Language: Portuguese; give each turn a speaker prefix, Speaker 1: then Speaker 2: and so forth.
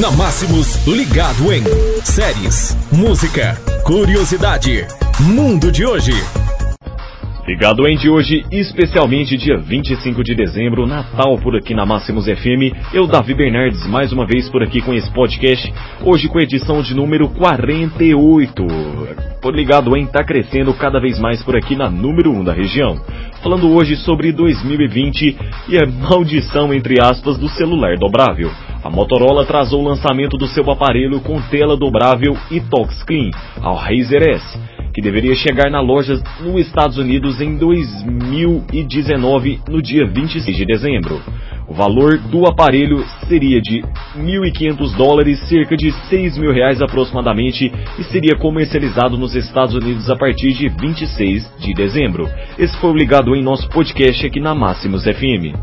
Speaker 1: Na Máximos, ligado em séries, música, curiosidade, mundo de hoje.
Speaker 2: Ligado em de hoje, especialmente dia 25 de dezembro, Natal por aqui na Máximos FM. Eu, Davi Bernardes, mais uma vez por aqui com esse podcast. Hoje com edição de número 48. Por ligado em tá crescendo cada vez mais por aqui na número 1 da região. Falando hoje sobre 2020 e a maldição, entre aspas, do celular dobrável. A Motorola atrasou o lançamento do seu aparelho com tela dobrável e touchscreen, ao Razer S que deveria chegar na loja nos Estados Unidos em 2019, no dia 26 de dezembro. O valor do aparelho seria de 1.500 dólares, cerca de 6 mil reais aproximadamente, e seria comercializado nos Estados Unidos a partir de 26 de dezembro. Esse foi o ligado em nosso podcast aqui na Máximos FM.